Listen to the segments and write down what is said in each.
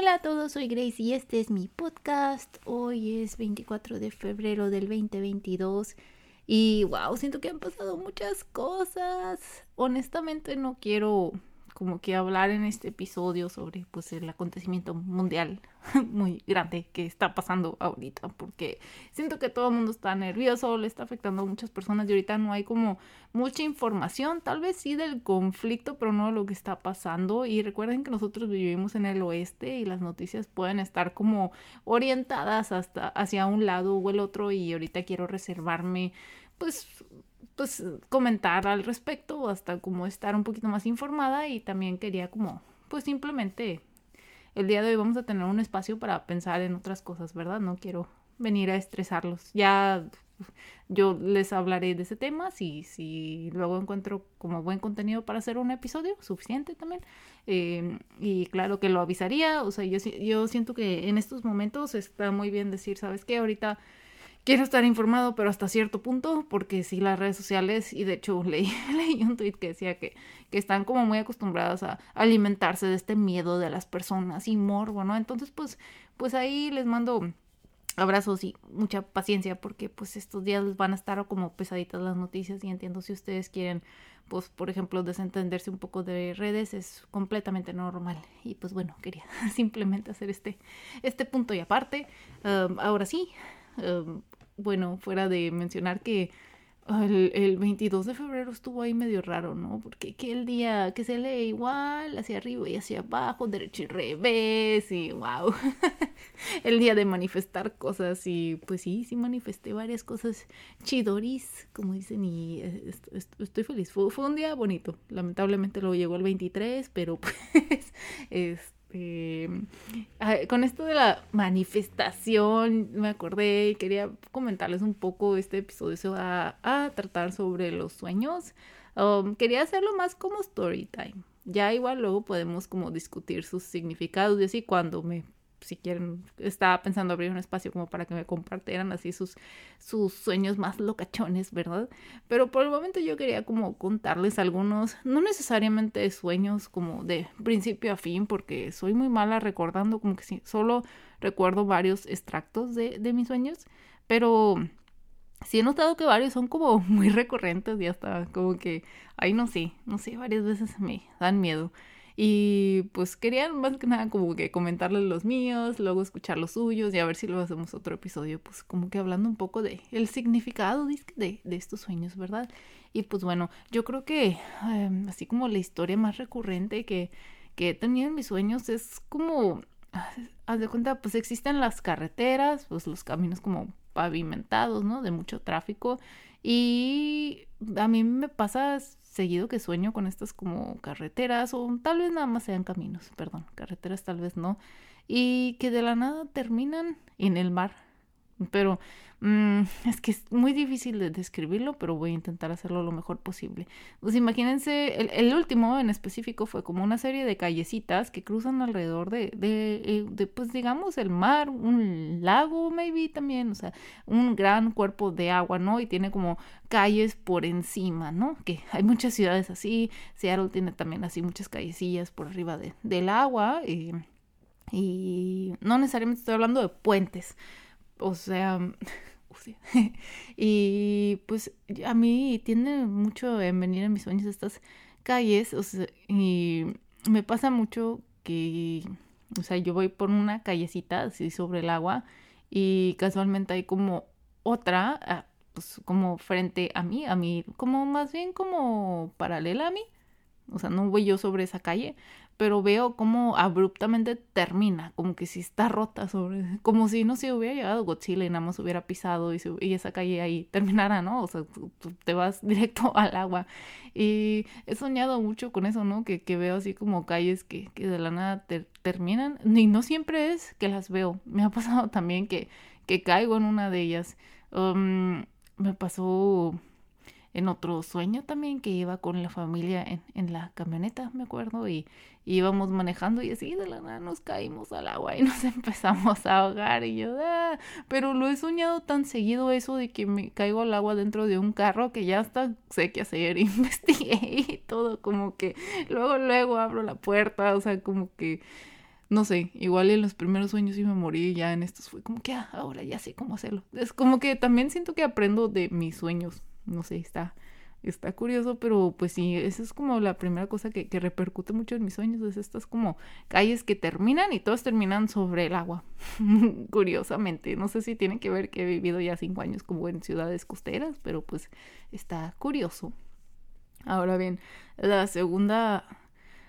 Hola a todos, soy Grace y este es mi podcast. Hoy es 24 de febrero del 2022 y wow, siento que han pasado muchas cosas. Honestamente no quiero como que hablar en este episodio sobre pues el acontecimiento mundial muy grande que está pasando ahorita porque siento que todo el mundo está nervioso, le está afectando a muchas personas y ahorita no hay como mucha información, tal vez sí del conflicto, pero no lo que está pasando. Y recuerden que nosotros vivimos en el oeste y las noticias pueden estar como orientadas hasta hacia un lado o el otro y ahorita quiero reservarme pues pues comentar al respecto, hasta como estar un poquito más informada y también quería como pues simplemente el día de hoy vamos a tener un espacio para pensar en otras cosas, ¿verdad? No quiero venir a estresarlos. Ya yo les hablaré de ese tema si, si luego encuentro como buen contenido para hacer un episodio, suficiente también. Eh, y claro que lo avisaría, o sea, yo, yo siento que en estos momentos está muy bien decir, ¿sabes qué? Ahorita quiero estar informado, pero hasta cierto punto, porque sí las redes sociales, y de hecho leí, leí un tweet que decía que, que están como muy acostumbradas a alimentarse de este miedo de las personas y morbo, ¿no? Entonces, pues, pues ahí les mando abrazos y mucha paciencia porque pues estos días van a estar como pesaditas las noticias y entiendo si ustedes quieren pues por ejemplo desentenderse un poco de redes es completamente normal y pues bueno quería simplemente hacer este este punto y aparte ahora sí bueno, fuera de mencionar que el, el, 22 de febrero estuvo ahí medio raro, ¿no? Porque que el día que se lee igual, hacia arriba y hacia abajo, derecho y revés, y wow. el día de manifestar cosas, y pues sí, sí manifesté varias cosas chidoris, como dicen, y eh, estoy feliz. Fue, fue un día bonito. Lamentablemente luego llegó el 23, pero pues, este este, con esto de la manifestación, me acordé y quería comentarles un poco. Este episodio se va a, tratar sobre los sueños. Um, quería hacerlo más como story time. Ya igual luego podemos como discutir sus significados y así cuando me si quieren, estaba pensando abrir un espacio como para que me compartieran así sus, sus sueños más locachones, ¿verdad? Pero por el momento yo quería como contarles algunos, no necesariamente sueños como de principio a fin, porque soy muy mala recordando, como que sí, solo recuerdo varios extractos de, de mis sueños, pero sí he notado que varios son como muy recurrentes y hasta como que, ay, no sé, no sé, varias veces me dan miedo. Y pues quería más que nada como que comentarles los míos, luego escuchar los suyos y a ver si luego hacemos otro episodio, pues como que hablando un poco de el significado de, de estos sueños, ¿verdad? Y pues bueno, yo creo que em, así como la historia más recurrente que, que he tenido en mis sueños es como, haz de cuenta, pues existen las carreteras, pues los caminos como pavimentados, ¿no? De mucho tráfico. Y a mí me pasa seguido que sueño con estas como carreteras o tal vez nada más sean caminos, perdón, carreteras tal vez no, y que de la nada terminan en el mar pero mm, es que es muy difícil de describirlo, pero voy a intentar hacerlo lo mejor posible. Pues imagínense, el, último en específico fue como una serie de callecitas que cruzan alrededor de, de, eh, de, pues digamos, el mar, un lago, maybe también, o sea, un gran cuerpo de agua, ¿no? Y tiene como calles por encima, ¿no? Que hay muchas ciudades así, Seattle tiene también así muchas callecillas por arriba de, del agua y, y no necesariamente estoy hablando de puentes o sea, y pues a mí tiene mucho en venir en mis sueños estas calles, o sea, y me pasa mucho que, o sea, yo voy por una callecita así sobre el agua y casualmente hay como otra, ah, pues como frente a mí, a mí, como más bien como paralela a mí, o sea, no voy yo sobre esa calle, pero veo como abruptamente termina, como que si está rota sobre, como si no se hubiera llegado Godzilla y nada más hubiera pisado y, y esa calle ahí terminara, ¿no? O sea, te vas directo al agua. Y he soñado mucho con eso, ¿no? Que, que veo así como calles que, que de la nada terminan, y no siempre es que las veo, me ha pasado también que, que caigo en una de ellas. Um, me pasó en otro sueño también que iba con la familia en, en la camioneta, me acuerdo, y, íbamos manejando y así de la nada nos caímos al agua y nos empezamos a ahogar y yo, ah", pero lo he soñado tan seguido eso de que me caigo al agua dentro de un carro que ya hasta sé qué hacer, investigué y todo, como que luego, luego abro la puerta, o sea, como que no sé, igual en los primeros sueños sí me morí, ya en estos fue como que ah, ahora ya sé cómo hacerlo. Es como que también siento que aprendo de mis sueños, no sé, está, está curioso, pero pues sí, esa es como la primera cosa que, que repercute mucho en mis sueños, es estas como calles que terminan y todas terminan sobre el agua, curiosamente. No sé si tiene que ver que he vivido ya cinco años como en ciudades costeras, pero pues está curioso. Ahora bien, la segunda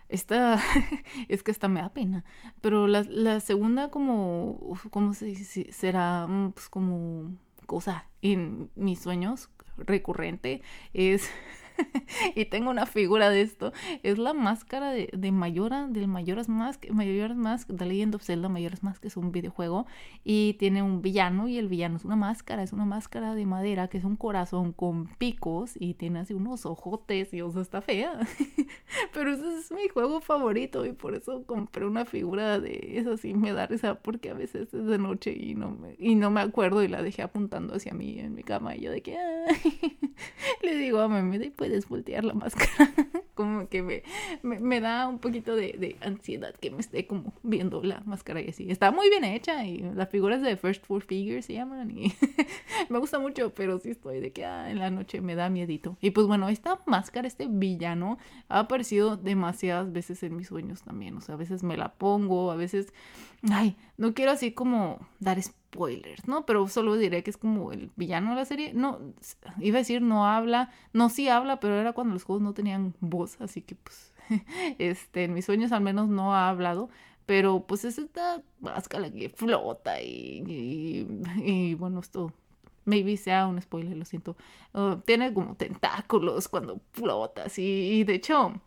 esta, es que esta me da pena, pero la, la segunda como, ¿cómo se dice? Será mm, pues como cosa en mis sueños recurrente es y tengo una figura de esto. Es la máscara de, de Mayora, del Mayoras Mask. Mayoras Mask, The Legend of Zelda Mayoras Mask, es un videojuego. Y tiene un villano, y el villano es una máscara, es una máscara de madera, que es un corazón con picos, y tiene así unos ojotes, y o sea, está fea. Pero ese es mi juego favorito, y por eso compré una figura de eso, sí me da risa, porque a veces es de noche y no me, y no me acuerdo, y la dejé apuntando hacia mí en mi cama, y yo de que, le digo a mami, pues puedes la máscara. como que me, me, da un poquito de, ansiedad que me esté como viendo la máscara y así. Está muy bien hecha y las figuras de First Four Figures se llaman y me gusta mucho, pero sí estoy de que ah, en la noche me da miedito. Y pues bueno, esta máscara, este villano, ha aparecido demasiadas veces en mis sueños también. O sea, a veces me la pongo, a veces, ay, no quiero así como dar ¿no? Pero solo diré que es como el villano de la serie. No, iba a decir no habla, no sí habla, pero era cuando los juegos no tenían voz, así que pues, este, en mis sueños al menos no ha hablado. Pero pues es esta máscara que flota y, y, bueno, esto maybe sea un spoiler, lo siento. Uh, tiene como tentáculos cuando flotas y, y de hecho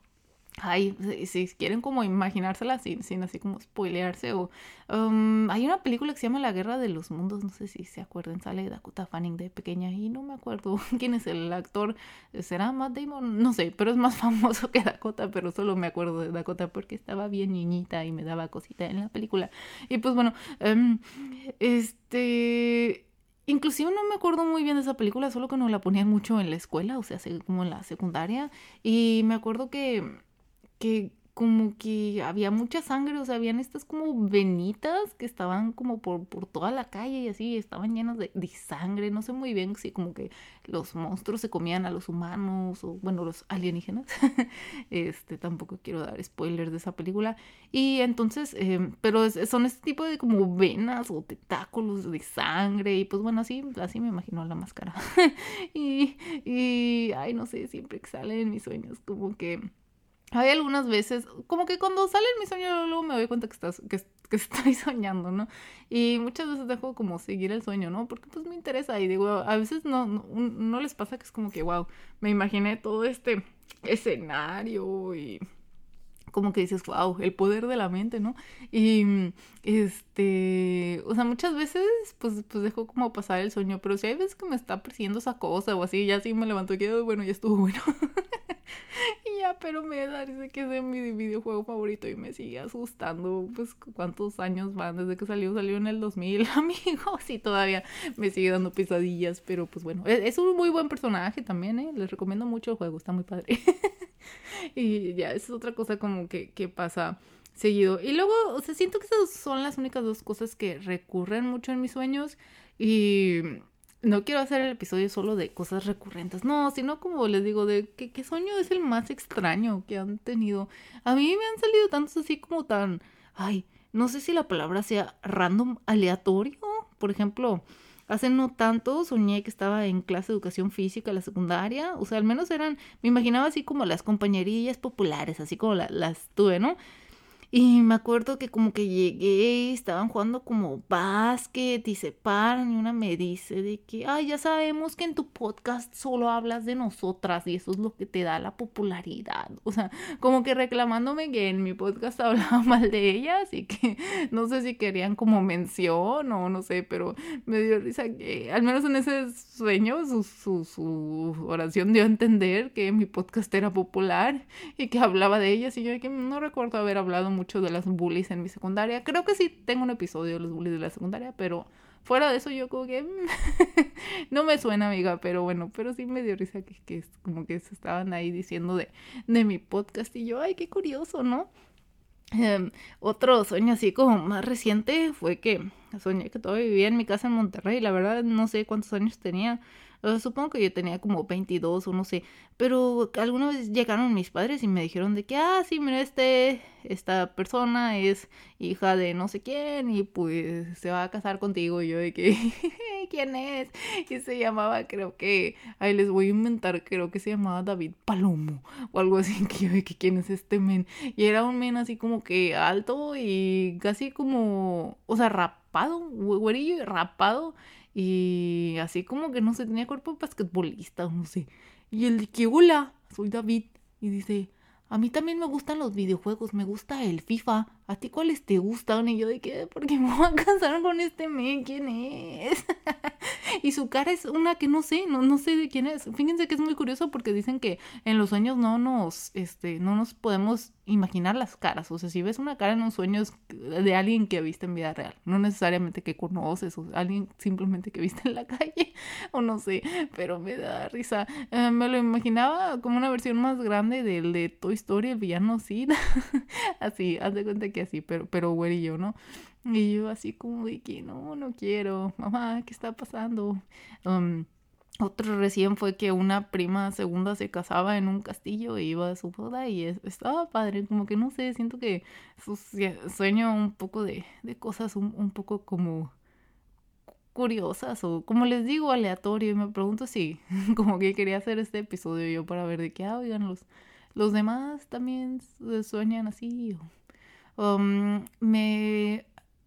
Ay, si, quieren como imaginársela sin, sin así como spoilearse o... Um, hay una película que se llama La Guerra de los Mundos, no sé si se acuerdan, sale Dakota Fanning de pequeña y no me acuerdo quién es el actor, ¿será Matt Damon? No sé, pero es más famoso que Dakota, pero solo me acuerdo de Dakota porque estaba bien niñita y me daba cosita en la película. Y pues bueno, um, este... Inclusive no me acuerdo muy bien de esa película, solo que nos la ponían mucho en la escuela, o sea, como en la secundaria. Y me acuerdo que que como que había mucha sangre, o sea, habían estas como venitas que estaban como por, por toda la calle y así, estaban llenas de, de, sangre, no sé muy bien si como que los monstruos se comían a los humanos o bueno, los alienígenas, este, tampoco quiero dar spoilers de esa película, y entonces, eh, pero son este tipo de como venas o tentáculos de sangre y pues bueno, así, así me imagino la máscara, y, y, ay, no sé, siempre que sale en mis sueños como que hay algunas veces, como que cuando sale mi sueño, luego me doy cuenta que, estás, que, que estoy soñando, ¿no? Y muchas veces dejo como seguir el sueño, ¿no? Porque pues me interesa y digo, a veces no, no, no les pasa que es como que, wow, me imaginé todo este escenario y como que dices, wow, el poder de la mente, ¿no? Y este, o sea, muchas veces pues, pues dejo como pasar el sueño, pero si hay veces que me está persiguiendo esa cosa o así, ya así me levanto y quedo, bueno, ya estuvo bueno. y ya, pero me da dice que es mi videojuego favorito y me sigue asustando, pues cuántos años van desde que salió, salió en el 2000, amigos, y todavía me sigue dando pesadillas, pero pues bueno, es, es un muy buen personaje también, ¿eh? Les recomiendo mucho el juego, está muy padre. y ya, es otra cosa como que, que pasa seguido. Y luego, o sea, siento que esas son las únicas dos cosas que recurren mucho en mis sueños. Y no quiero hacer el episodio solo de cosas recurrentes, no, sino como les digo, de que, qué sueño es el más extraño que han tenido. A mí me han salido tantos así como tan, ay, no sé si la palabra sea random, aleatorio. Por ejemplo, Hace no tanto soñé que estaba en clase de educación física, la secundaria. O sea, al menos eran, me imaginaba así como las compañerillas populares, así como las tuve, ¿no? Y me acuerdo que como que llegué, estaban jugando como básquet y se paran y una me dice de que, ay, ya sabemos que en tu podcast solo hablas de nosotras y eso es lo que te da la popularidad. O sea, como que reclamándome que en mi podcast hablaba mal de ellas y que no sé si querían como mención o no sé, pero me dio risa que al menos en ese sueño su, su, su oración dio a entender que mi podcast era popular y que hablaba de ellas y yo que no recuerdo haber hablado mucho mucho de las bullies en mi secundaria. Creo que sí tengo un episodio de los bullies de la secundaria, pero fuera de eso yo como que no me suena amiga, pero bueno, pero sí me dio risa que, que como que se estaban ahí diciendo de, de mi podcast y yo, ay, qué curioso, ¿no? Em, otro sueño así como más reciente fue que soñé que todavía vivía en mi casa en Monterrey. La verdad no sé cuántos años tenía. Supongo que yo tenía como 22 o no sé. Pero alguna vez llegaron mis padres y me dijeron de que, ah, sí, mira, este, esta persona es hija de no sé quién y pues se va a casar contigo. Y yo de que, ¿quién es? Y se llamaba, creo que, ahí les voy a inventar, creo que se llamaba David Palomo o algo así. Que yo de que, ¿quién es este men? Y era un men así como que alto y casi como, o sea, rapado, güerillo rapado. Y así como que no sé, tenía cuerpo basquetbolista, no sé. Y el que, hola, soy David. Y dice, a mí también me gustan los videojuegos, me gusta el FIFA. ¿A ti cuáles te gustan? Y yo de qué, porque me voy a casar con este men, ¿quién es? y su cara es una que no sé, no, no sé de quién es. Fíjense que es muy curioso porque dicen que en los sueños no nos, este, no nos podemos imaginar las caras. O sea, si ves una cara en un sueño es de alguien que viste en vida real. No necesariamente que conoces o alguien simplemente que viste en la calle o no sé, pero me da risa. Eh, me lo imaginaba como una versión más grande del de Toy Story, el villano Sid. así, haz de cuenta que así, pero, pero güerillo, ¿no? Y yo así como de que no, no quiero, mamá, ¿qué está pasando? Um, otro recién fue que una prima segunda se casaba en un castillo e iba a su boda y estaba padre, como que no sé, siento que sueño un poco de, de cosas un, un, poco como curiosas o como les digo aleatorio y me pregunto si como que quería hacer este episodio yo para ver de qué, ah, oigan, los, los demás también sueñan así. Um, me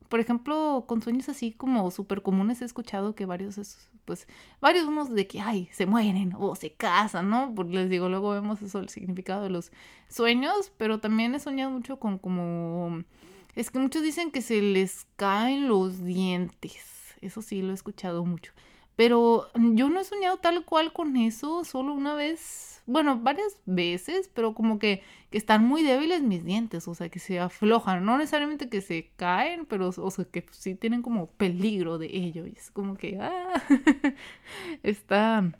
por ejemplo, con sueños así como súper comunes he escuchado que varios, pues, varios unos de que, ay, se mueren o se casan, ¿no? Porque les digo, luego vemos eso, el significado de los sueños, pero también he soñado mucho con como, es que muchos dicen que se les caen los dientes, eso sí lo he escuchado mucho, pero yo no he soñado tal cual con eso, solo una vez bueno, varias veces, pero como que, que, están muy débiles mis dientes, o sea, que se aflojan, no necesariamente que se caen, pero, o sea, que sí tienen como peligro de ello, y es como que, ah, está,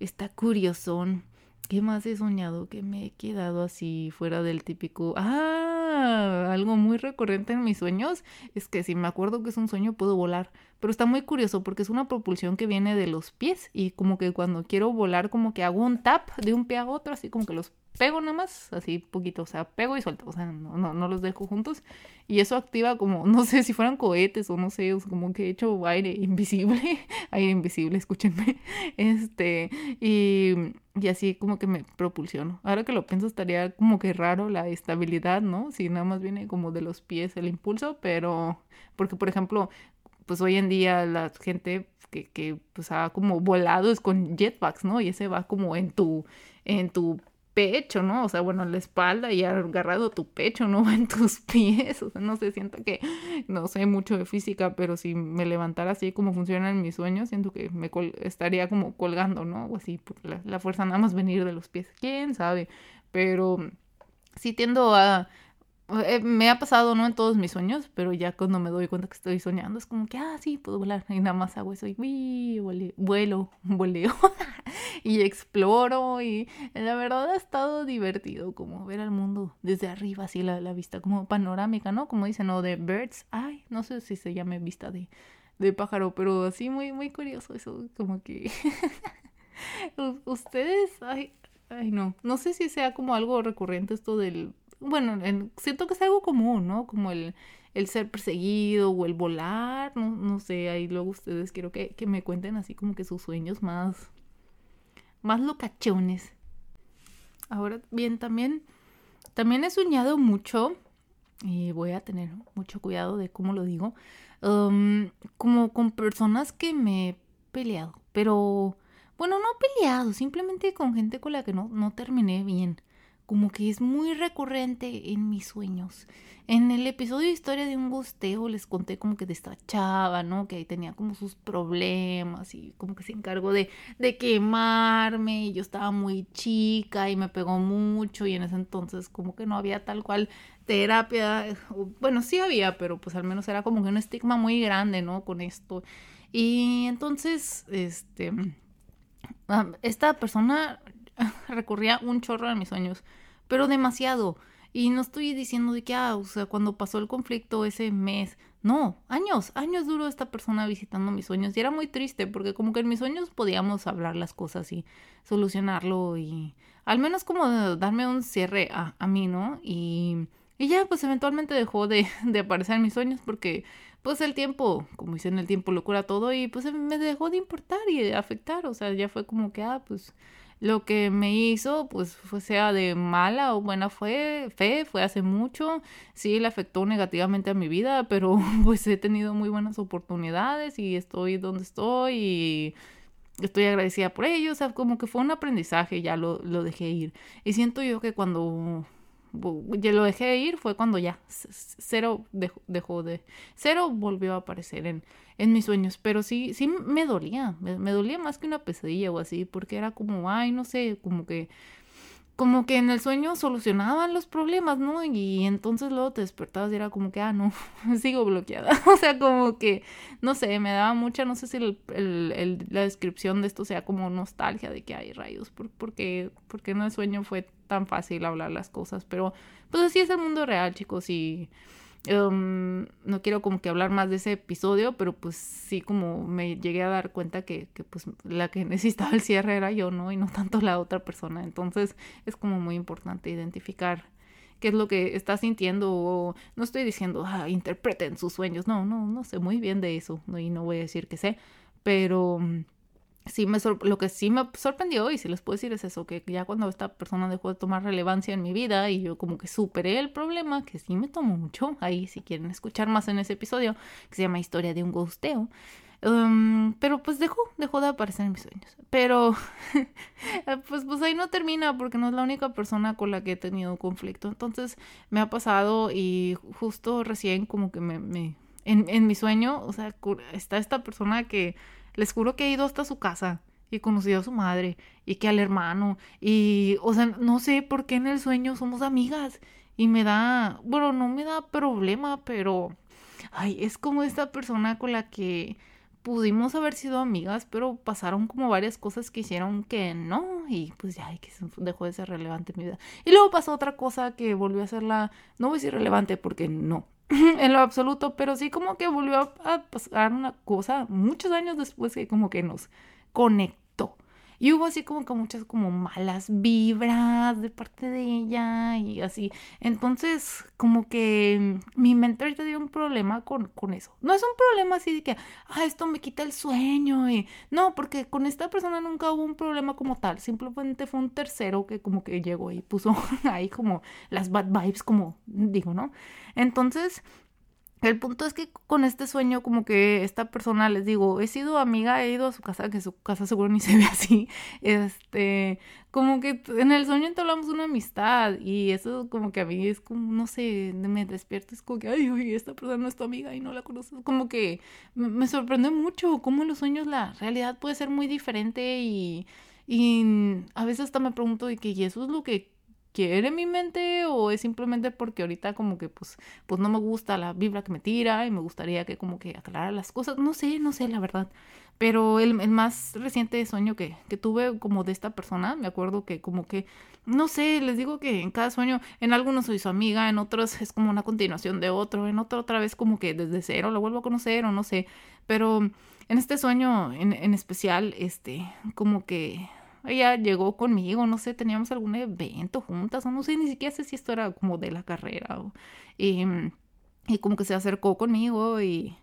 está curiosón. ¿Qué más he soñado? Que me he quedado así fuera del típico. Ah, algo muy recurrente en mis sueños es que si me acuerdo que es un sueño puedo volar. Pero está muy curioso porque es una propulsión que viene de los pies y como que cuando quiero volar como que hago un tap de un pie a otro, así como que los pego nada más, así poquito, o sea, pego y suelto, o sea, no, no, no los dejo juntos. Y eso activa como, no sé si fueran cohetes o no sé, como que he hecho aire invisible, aire invisible, escúchenme, este, y, y así como que me propulsiono. Ahora que lo pienso estaría como que raro la estabilidad, ¿no? Si nada más viene como de los pies el impulso, pero, porque por ejemplo, pues hoy en día la gente que, que pues ha como volado es con jetpacks, ¿no? Y ese va como en tu, en tu pecho, ¿no? O sea, bueno, en la espalda y agarrado tu pecho, ¿no? En tus pies. O sea, no sé, siento que no sé mucho de física, pero si me levantara así como funcionan mis sueños, siento que me estaría como colgando, ¿no? O así, por la, la fuerza nada más venir de los pies. ¿Quién sabe? Pero sí tiendo a me ha pasado, no en todos mis sueños, pero ya cuando me doy cuenta que estoy soñando, es como que, ah, sí, puedo volar. Y nada más hago eso y vuelo, voleo y exploro. Y la verdad ha estado divertido como ver al mundo desde arriba, así la, la vista como panorámica, ¿no? Como dicen, o de birds. Ay, no sé si se llame vista de, de pájaro, pero así muy, muy curioso eso, como que... Ustedes, ay, ay, no, no sé si sea como algo recurrente esto del bueno, siento que es algo común, ¿no? Como el, el ser perseguido o el volar, no, no sé, ahí luego ustedes quiero que, que me cuenten así como que sus sueños más, más locachones. Ahora bien, también, también he soñado mucho, y voy a tener mucho cuidado de cómo lo digo, um, como con personas que me he peleado, pero, bueno, no peleado, simplemente con gente con la que no, no terminé bien como que es muy recurrente en mis sueños. En el episodio de Historia de un gusteo les conté como que de esta chava, ¿no? Que ahí tenía como sus problemas y como que se encargó de, de quemarme y yo estaba muy chica y me pegó mucho y en ese entonces como que no había tal cual terapia. Bueno, sí había, pero pues al menos era como que un estigma muy grande, ¿no? Con esto. Y entonces, este, esta persona recurría un chorro a mis sueños, pero demasiado. Y no estoy diciendo de que, ah, o sea, cuando pasó el conflicto ese mes, no, años, años duró esta persona visitando mis sueños y era muy triste porque como que en mis sueños podíamos hablar las cosas y solucionarlo y al menos como darme un cierre a, a mí, ¿no? Y, y ya pues eventualmente dejó de, de aparecer en mis sueños porque pues el tiempo, como dicen, el tiempo lo cura todo y pues me dejó de importar y de afectar, o sea, ya fue como que, ah, pues lo que me hizo, pues sea de mala o buena fue, fe, fue hace mucho, sí le afectó negativamente a mi vida, pero pues he tenido muy buenas oportunidades y estoy donde estoy y estoy agradecida por ello, o sea, como que fue un aprendizaje, ya lo, lo dejé ir. Y siento yo que cuando ya lo dejé ir fue cuando ya cero dejó, de cero volvió a aparecer en, en mis sueños pero sí sí me dolía me, dolía más que una pesadilla o así porque era como ay no sé como que como que en el sueño solucionaban los problemas, ¿no? Y entonces luego te despertabas y era como que, ah, no, sigo bloqueada. o sea, como que, no sé, me daba mucha, no sé si la descripción de esto sea como nostalgia de que hay rayos, por, porque, porque en el sueño fue tan fácil hablar las cosas, pero pues así es el mundo real, chicos, y Em, no quiero como que hablar más de ese episodio, pero pues sí como me llegué a dar cuenta que, que, pues la que necesitaba el cierre era yo, ¿no? Y no tanto la otra persona. Entonces es como muy importante identificar qué es lo que está sintiendo o no estoy diciendo, ah, interpreten sus sueños. No, no, no sé muy bien de eso y no voy a decir que sé, pero sí me lo que sí me sorprendió y si les puedo decir es eso, que ya cuando esta persona dejó de tomar relevancia en mi vida y yo como que superé el problema, que sí me tomó mucho, ahí si quieren escuchar más en ese episodio, que se llama Historia de un Gosteo. Um, pero pues dejó, dejó de aparecer en mis sueños. Pero pues, pues ahí no termina porque no es la única persona con la que he tenido conflicto. Entonces me ha pasado y justo recién como que me en, en mi sueño, o sea, está esta persona que les juro que he ido hasta su casa y conocido a su madre y que al hermano y, o sea, no sé por qué en el sueño somos amigas y me da, bueno, no me da problema, pero, ay, es como esta persona con la que pudimos haber sido amigas, pero pasaron como varias cosas que hicieron que no, y pues ya, que dejó de ser relevante en mi vida. Y luego pasó otra cosa que volvió a serla, no voy a decir relevante porque no, en lo absoluto, pero sí como que volvió a pasar una cosa muchos años después que como que nos conectó. Y hubo así como que muchas como malas vibras de parte de ella y así. Entonces, como que mi mente ahorita tiene un problema con, con eso. No es un problema así de que, ah, esto me quita el sueño. Y... No, porque con esta persona nunca hubo un problema como tal. Simplemente fue un tercero que como que llegó y puso ahí como las bad vibes, como digo, ¿no? Entonces, el punto es que con este sueño, como que esta persona, les digo, he sido amiga, he ido a su casa, que su casa seguro ni se ve así. Este, como que en el sueño entablamos una amistad y eso como que a mí es como, no sé, me despierto, es como que, ay, oye, esta persona no es tu amiga y no la conoces. Como que me, sorprende mucho cómo en los sueños la realidad puede ser muy diferente y, y a veces hasta me pregunto de que, ¿y eso es lo que quiere mi mente o es simplemente porque ahorita como que pues pues no me gusta la vibra que me tira y me gustaría que como que aclarara las cosas no sé no sé la verdad. Pero el, más reciente sueño que, que tuve como de esta persona me acuerdo que como que no sé les digo que en cada sueño en algunos soy su amiga en otros es como una continuación de otro en otro otra vez como que desde cero lo vuelvo a conocer o no sé. Pero en este sueño en, en especial este como que ella llegó conmigo, no sé, teníamos algún evento juntas, o no sé, ni siquiera sé si esto era como de la carrera, y, y como que se acercó conmigo y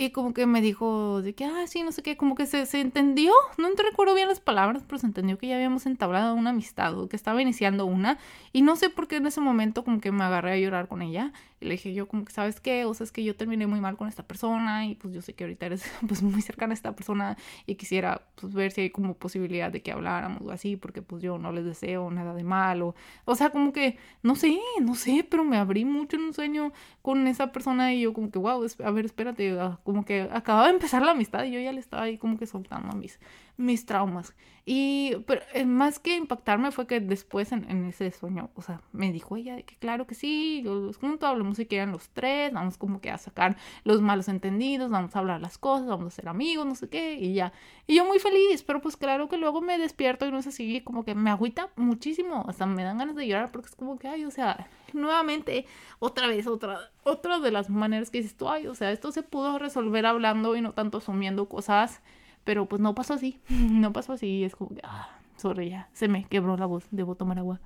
y como que me dijo de que, ah, sí, no sé qué, como que se, se entendió, no te recuerdo bien las palabras, pero se entendió que ya habíamos entablado una amistad o que estaba iniciando una. Y no sé por qué en ese momento como que me agarré a llorar con ella. Y le dije yo como que, ¿sabes qué? O sea, es que yo terminé muy mal con esta persona y pues yo sé que ahorita eres pues muy cercana a esta persona y quisiera pues ver si hay como posibilidad de que habláramos o así, porque pues yo no les deseo nada de malo. O sea, como que, no sé, no sé, pero me abrí mucho en un sueño con esa persona y yo como que, wow, a ver, espérate, ah, como que acababa de empezar la amistad y yo ya le estaba ahí como que soltando mis, mis traumas. Y pero, eh, más que impactarme fue que después en, ese sueño, o sea, me dijo ella que claro que sí, los juntos hablamos si quieren los tres, vamos como que a sacar los malos entendidos, vamos a hablar las cosas, vamos a ser amigos, no sé qué, y ya. Y yo muy feliz, pero pues claro que luego me despierto y no es así, como que me agüita muchísimo, hasta me dan ganas de llorar porque es como que, ay, o sea, nuevamente, otra vez, otra, otra de las maneras que dices tú, ay, o sea, esto se pudo resolver hablando y no tanto asumiendo cosas pero pues no pasó así, no pasó así, es como que, ah, sorry, ya, se me quebró la voz, debo tomar agua.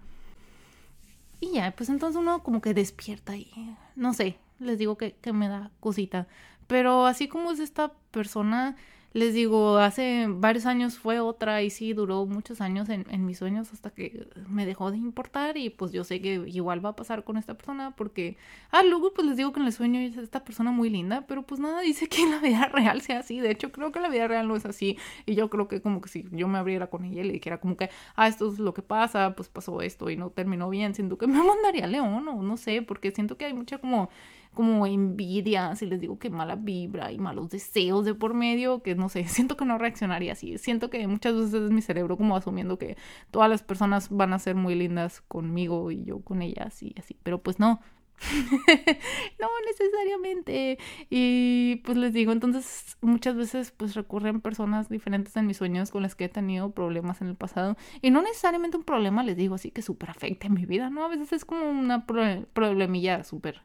Y ya, pues entonces uno como que despierta y, no sé, les digo que, que me da cosita. Pero así como es esta persona, les digo, hace varios años fue otra y sí, duró muchos años en, mis sueños hasta que me dejó de importar y pues yo sé que igual va a pasar con esta persona porque, ah, luego pues les digo que en el sueño es esta persona muy linda, pero pues nada dice que en la vida real sea así, de hecho creo que la vida real no es así y yo creo que como que si yo me abriera con ella y le dijera como que, ah, esto es lo que pasa, pues pasó esto y no terminó bien, siento que me mandaría a León o no sé, porque siento que hay mucha como como envidia, si les digo que mala vibra y malos deseos de por medio, que no sé, siento que no reaccionaría así. Siento que muchas veces es mi cerebro como asumiendo que todas las personas van a ser muy lindas conmigo y yo con ellas y así, pero pues no. no necesariamente y pues les digo entonces muchas veces pues recurren personas diferentes en mis sueños con las que he tenido problemas en el pasado y no necesariamente un problema les digo así que súper afecte a mi vida no a veces es como una problemilla súper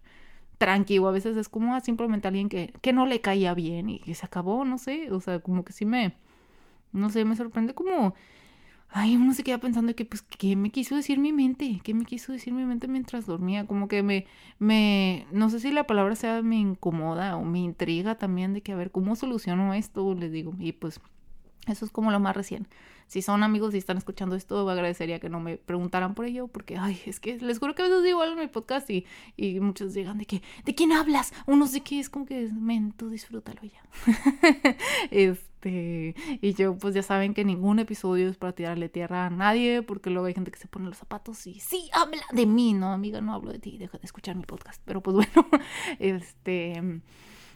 tranquilo. A veces es como simplemente alguien que, que no le caía bien y que se acabó, no sé. O sea, como que sí me, no sé, me sorprende como, ay, uno se queda pensando que, pues, ¿qué me quiso decir mi mente? ¿Qué me quiso decir mi mente mientras dormía? Como que me, me, no sé si la palabra sea me incomoda o me intriga también de que, a ver, ¿cómo soluciono esto? Les digo, y pues, eso es como lo más recién si son amigos y están escuchando esto, agradecería que no me preguntaran por ello, porque, ay, es que les juro que a veces digo algo en mi podcast y, y muchos llegan de que, ¿de quién hablas? Uno sé que es como que, men, tú disfrútalo ya. este, y yo, pues ya saben que ningún episodio es para tirarle tierra a nadie, porque luego hay gente que se pone los zapatos y, sí, habla de mí, no, amiga, no hablo de ti, deja de escuchar mi podcast. Pero pues bueno, este,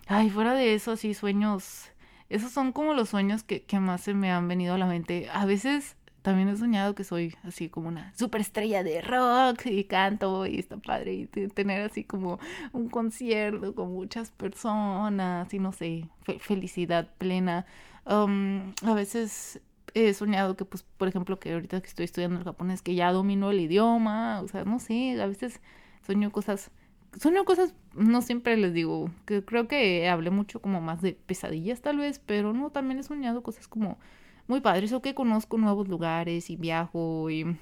ay, fuera de eso, así sueños esos son como los sueños que, que más se me han venido a la mente. A veces también he soñado que soy así como una superestrella de rock y canto y está padre y tener así como un concierto con muchas personas y no sé, felicidad plena. Um, a veces he soñado que pues por ejemplo que ahorita que estoy estudiando el japonés que ya domino el idioma, o sea, no sé, a veces sueño cosas son cosas, no siempre les digo, que creo que hablé mucho como más de pesadillas tal vez, pero no, también he soñado cosas como muy padres o que conozco nuevos lugares y viajo y...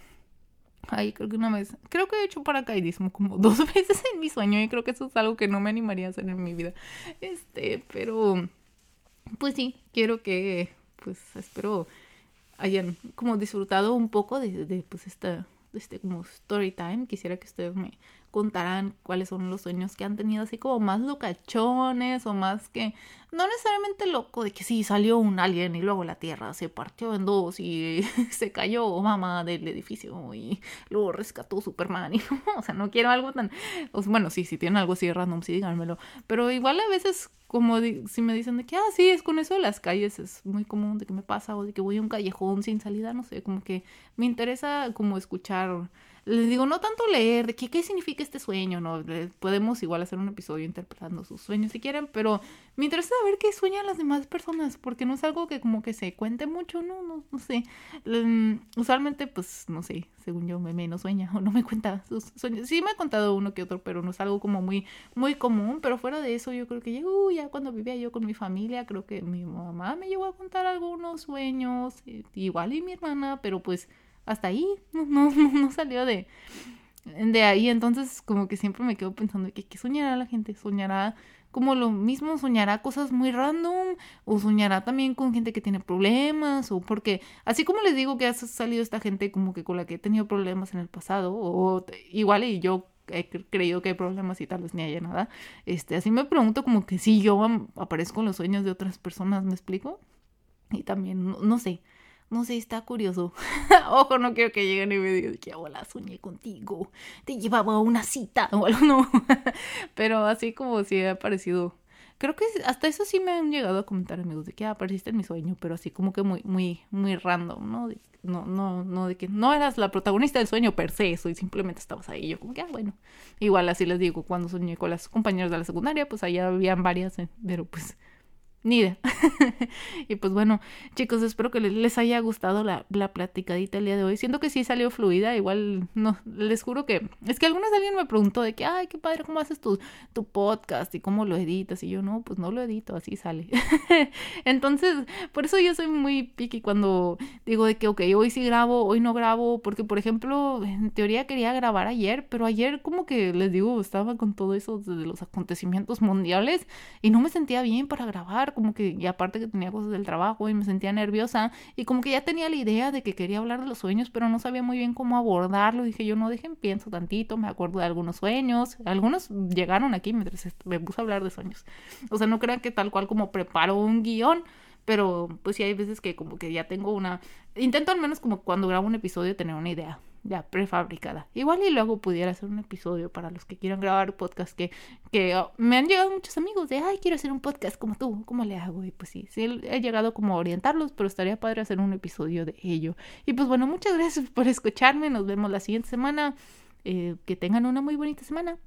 Ay, creo que una vez, creo que he hecho paracaidismo como dos veces en mi sueño y creo que eso es algo que no me animaría a hacer en mi vida. Este, pero pues sí, quiero que, pues espero hayan como disfrutado un poco de, de pues esta, este como story time. Quisiera que ustedes me contarán cuáles son los sueños que han tenido así como más locachones o más que no necesariamente loco de que sí salió un alien y luego la tierra se partió en dos y se cayó Obama del edificio y luego rescató Superman y o sea no quiero algo tan bueno sí si tienen algo así random sí díganmelo pero igual a veces como si me dicen de que ah sí es con eso de las calles es muy común de que me pasa o de que voy a un callejón sin salida no sé como que me interesa como escuchar les digo, no tanto leer de qué, qué significa este sueño, ¿no? Podemos igual hacer un episodio interpretando sus sueños si quieren, pero me interesa saber qué sueñan las demás personas, porque no es algo que como que se cuente mucho, ¿no? No, no sé. usualmente, pues, no sé, según yo, me no sueña o no me cuenta sus sueños. Sí me ha contado uno que otro, pero no es algo como muy, muy común, pero fuera de eso yo creo que uh, ya cuando vivía yo con mi familia, creo que mi mamá me llegó a contar algunos sueños, eh, igual y mi hermana, pero pues hasta ahí, no, no, no salió de, de ahí. Entonces, como que siempre me quedo pensando que qué soñará la gente, soñará como lo mismo, soñará cosas muy random o soñará también con gente que tiene problemas o porque así como les digo que ha salido esta gente como que con la que he tenido problemas en el pasado o igual y yo he creído que hay problemas y tal vez ni haya nada, este, así me pregunto como que si yo aparezco en los sueños de otras personas, ¿me explico? Y también, no sé, no sé, está curioso. Ojo, no quiero que lleguen y me digan que hola, soñé contigo. Te llevaba a una cita o algo, no. Pero así como si ha aparecido Creo que hasta eso sí me han llegado a comentar amigos de que ah, apareciste en mi sueño, pero así como que muy, muy, muy random, ¿no? no, no, no, de que no eras la protagonista del sueño per se, eso y simplemente estabas ahí. Yo como que, ah, bueno, igual así les digo, cuando soñé con las compañeras de la secundaria, pues allá habían varias, eh, pero pues ni idea. y pues bueno, chicos, espero que les haya gustado la, la platicadita el día de hoy. Siento que sí salió fluida, igual no, les juro que es que algunas alguien me preguntó de que, ay, qué padre, ¿cómo haces tu, tu podcast y cómo lo editas? Y yo, no, pues no lo edito, así sale. Entonces, por eso yo soy muy picky cuando digo de que, ok, hoy sí grabo, hoy no grabo, porque por ejemplo, en teoría quería grabar ayer, pero ayer como que les digo, estaba con todo eso de los acontecimientos mundiales y no me sentía bien para grabar como que, y aparte que tenía cosas del trabajo y me sentía nerviosa, y como que ya tenía la idea de que quería hablar de los sueños, pero no sabía muy bien cómo abordarlo. Dije, yo no dejen, pienso tantito, me acuerdo de algunos sueños. Algunos llegaron aquí mientras me puse a hablar de sueños. O sea, no crean que tal cual como preparo un guion, pero pues sí hay veces que como que ya tengo una... Intento al menos como cuando grabo un episodio tener una idea ya prefabricada. Igual y luego pudiera hacer un episodio para los que quieran grabar podcast que, que oh, me han llegado muchos amigos de, ay, quiero hacer un podcast como tú, ¿cómo le hago? Y pues sí, sí he llegado como a orientarlos, pero estaría padre hacer un episodio de ello. Y pues bueno, muchas gracias por escucharme, nos vemos la siguiente semana. Eh, que tengan una muy bonita semana.